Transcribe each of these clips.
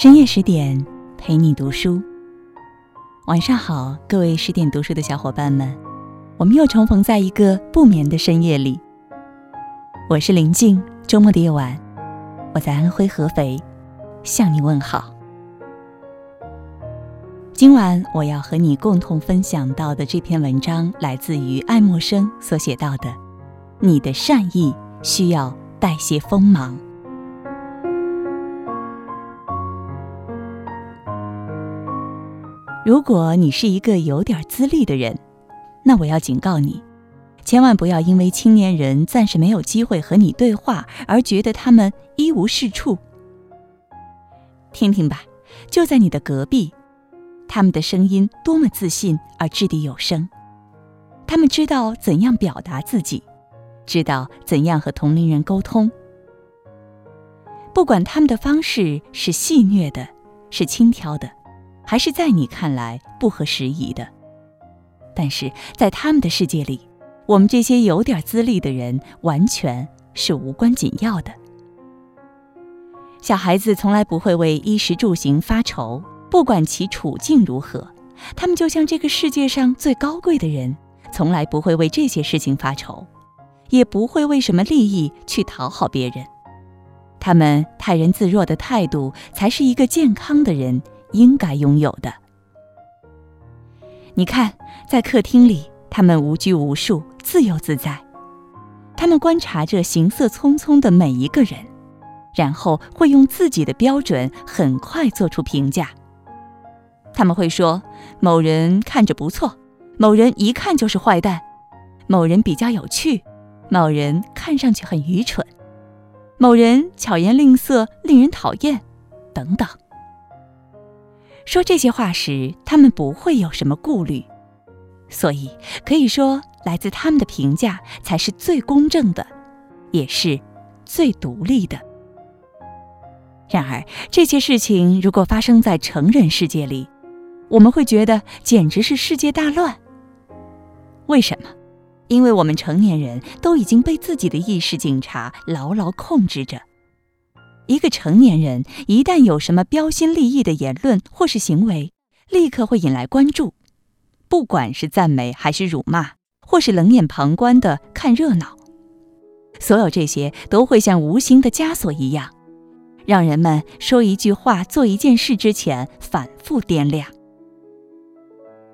深夜十点，陪你读书。晚上好，各位十点读书的小伙伴们，我们又重逢在一个不眠的深夜里。我是林静，周末的夜晚，我在安徽合肥向你问好。今晚我要和你共同分享到的这篇文章，来自于爱默生所写到的：“你的善意需要带些锋芒。”如果你是一个有点资历的人，那我要警告你，千万不要因为青年人暂时没有机会和你对话而觉得他们一无是处。听听吧，就在你的隔壁，他们的声音多么自信而掷地有声，他们知道怎样表达自己，知道怎样和同龄人沟通。不管他们的方式是戏谑的，是轻佻的。还是在你看来不合时宜的，但是在他们的世界里，我们这些有点资历的人完全是无关紧要的。小孩子从来不会为衣食住行发愁，不管其处境如何，他们就像这个世界上最高贵的人，从来不会为这些事情发愁，也不会为什么利益去讨好别人。他们泰然自若的态度，才是一个健康的人。应该拥有的。你看，在客厅里，他们无拘无束、自由自在。他们观察着行色匆匆的每一个人，然后会用自己的标准很快做出评价。他们会说：某人看着不错，某人一看就是坏蛋，某人比较有趣，某人看上去很愚蠢，某人巧言令色，令人讨厌，等等。说这些话时，他们不会有什么顾虑，所以可以说，来自他们的评价才是最公正的，也是最独立的。然而，这些事情如果发生在成人世界里，我们会觉得简直是世界大乱。为什么？因为我们成年人都已经被自己的意识警察牢牢控制着。一个成年人一旦有什么标新立异的言论或是行为，立刻会引来关注，不管是赞美还是辱骂，或是冷眼旁观的看热闹，所有这些都会像无形的枷锁一样，让人们说一句话、做一件事之前反复掂量。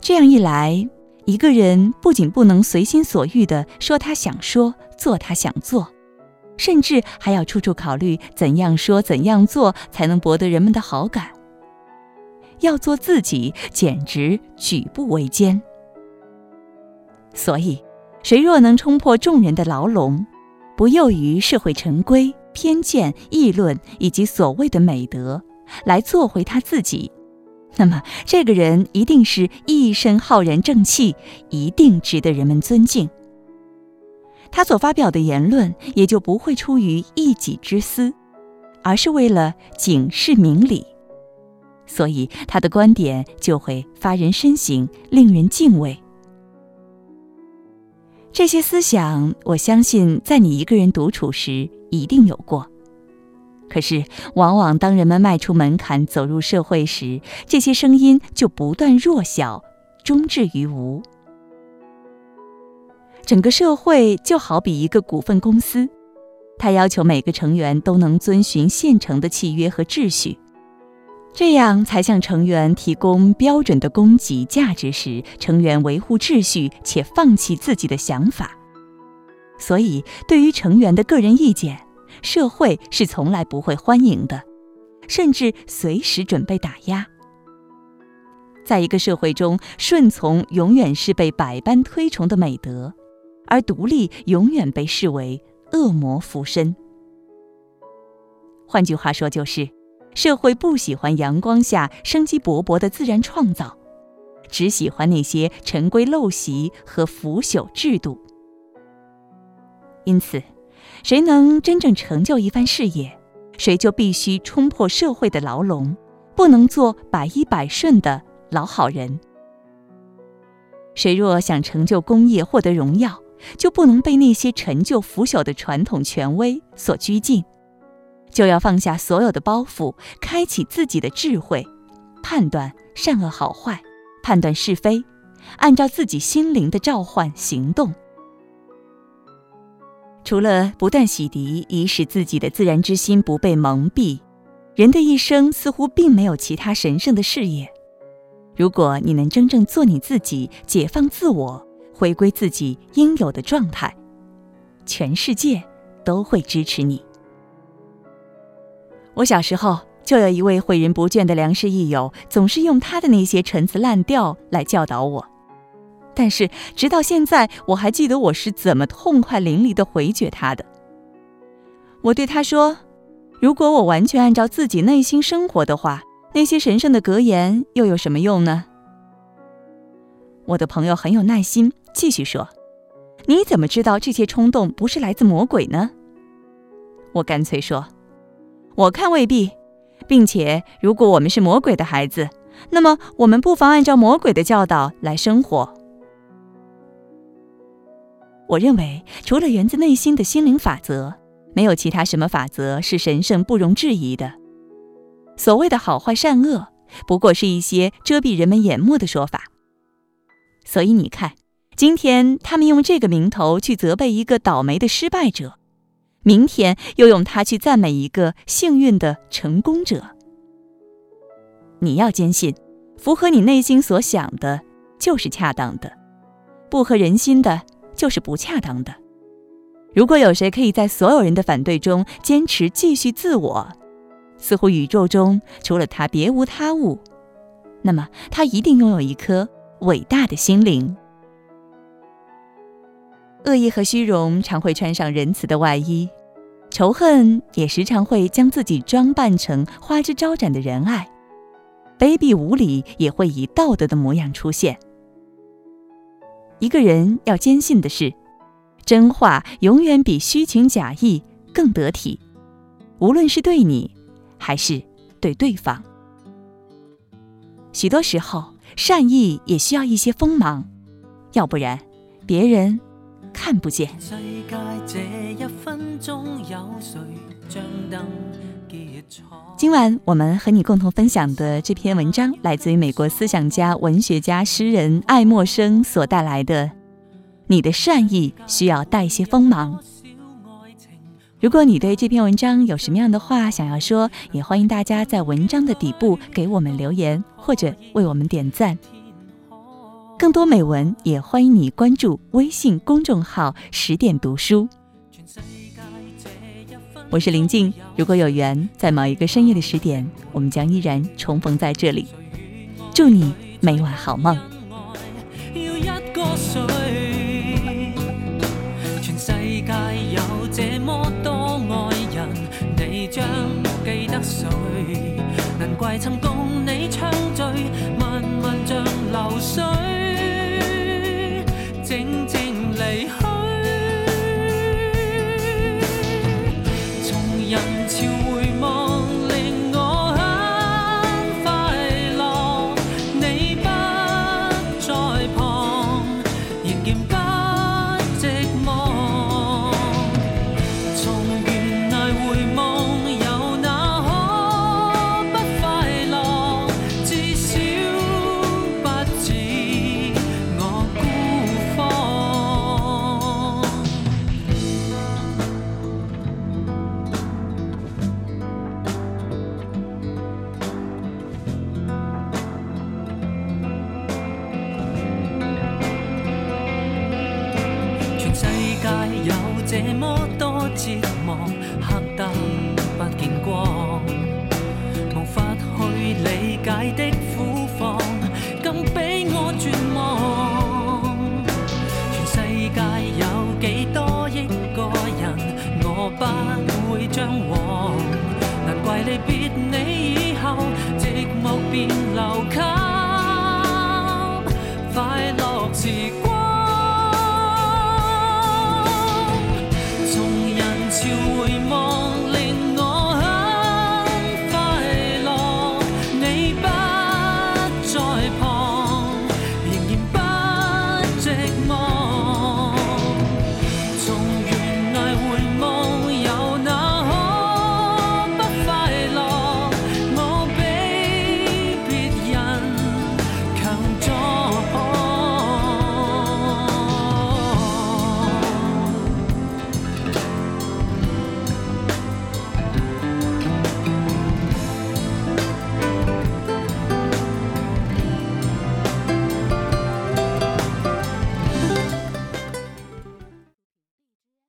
这样一来，一个人不仅不能随心所欲地说他想说、做他想做。甚至还要处处考虑怎样说、怎样做才能博得人们的好感。要做自己，简直举步维艰。所以，谁若能冲破众人的牢笼，不囿于社会陈规、偏见、议论以及所谓的美德，来做回他自己，那么这个人一定是一身浩然正气，一定值得人们尊敬。他所发表的言论也就不会出于一己之私，而是为了警示明理，所以他的观点就会发人深省，令人敬畏。这些思想，我相信在你一个人独处时一定有过，可是往往当人们迈出门槛走入社会时，这些声音就不断弱小，终至于无。整个社会就好比一个股份公司，它要求每个成员都能遵循现成的契约和秩序，这样才向成员提供标准的供给价值时，成员维护秩序且放弃自己的想法。所以，对于成员的个人意见，社会是从来不会欢迎的，甚至随时准备打压。在一个社会中，顺从永远是被百般推崇的美德。而独立永远被视为恶魔附身。换句话说，就是社会不喜欢阳光下生机勃勃的自然创造，只喜欢那些陈规陋习和腐朽制度。因此，谁能真正成就一番事业，谁就必须冲破社会的牢笼，不能做百依百顺的老好人。谁若想成就功业，获得荣耀，就不能被那些陈旧腐朽的传统权威所拘禁，就要放下所有的包袱，开启自己的智慧，判断善恶好坏，判断是非，按照自己心灵的召唤行动。除了不断洗涤，以使自己的自然之心不被蒙蔽，人的一生似乎并没有其他神圣的事业。如果你能真正做你自己，解放自我，回归自己应有的状态，全世界都会支持你。我小时候就有一位诲人不倦的良师益友，总是用他的那些陈词滥调来教导我。但是，直到现在，我还记得我是怎么痛快淋漓地回绝他的。我对他说：“如果我完全按照自己内心生活的话，那些神圣的格言又有什么用呢？”我的朋友很有耐心，继续说：“你怎么知道这些冲动不是来自魔鬼呢？”我干脆说：“我看未必，并且如果我们是魔鬼的孩子，那么我们不妨按照魔鬼的教导来生活。”我认为，除了源自内心的心灵法则，没有其他什么法则是神圣不容置疑的。所谓的好坏善恶，不过是一些遮蔽人们眼目的说法。所以你看，今天他们用这个名头去责备一个倒霉的失败者，明天又用它去赞美一个幸运的成功者。你要坚信，符合你内心所想的，就是恰当的；不合人心的。就是不恰当的。如果有谁可以在所有人的反对中坚持继续自我，似乎宇宙中除了他别无他物，那么他一定拥有一颗伟大的心灵。恶意和虚荣常会穿上仁慈的外衣，仇恨也时常会将自己装扮成花枝招展的仁爱，卑鄙无礼也会以道德的模样出现。一个人要坚信的是，真话永远比虚情假意更得体，无论是对你，还是对对方。许多时候，善意也需要一些锋芒，要不然，别人看不见。今晚我们和你共同分享的这篇文章，来自于美国思想家、文学家、诗人爱默生所带来的。你的善意需要带些锋芒。如果你对这篇文章有什么样的话想要说，也欢迎大家在文章的底部给我们留言，或者为我们点赞。更多美文，也欢迎你关注微信公众号“十点读书”。我是林静，如果有缘，在某一个深夜的十点，我们将依然重逢在这里。祝你每晚好梦。全世界有这么多爱人，你将记得谁？难怪曾共你畅醉，漫漫像流水，静世界有这么多折磨，黑得不见光，无法去理解的苦况，更比我绝望。全世界有几多亿个人，我不会张望。难怪？离别你以后，寂寞便留给快乐时光。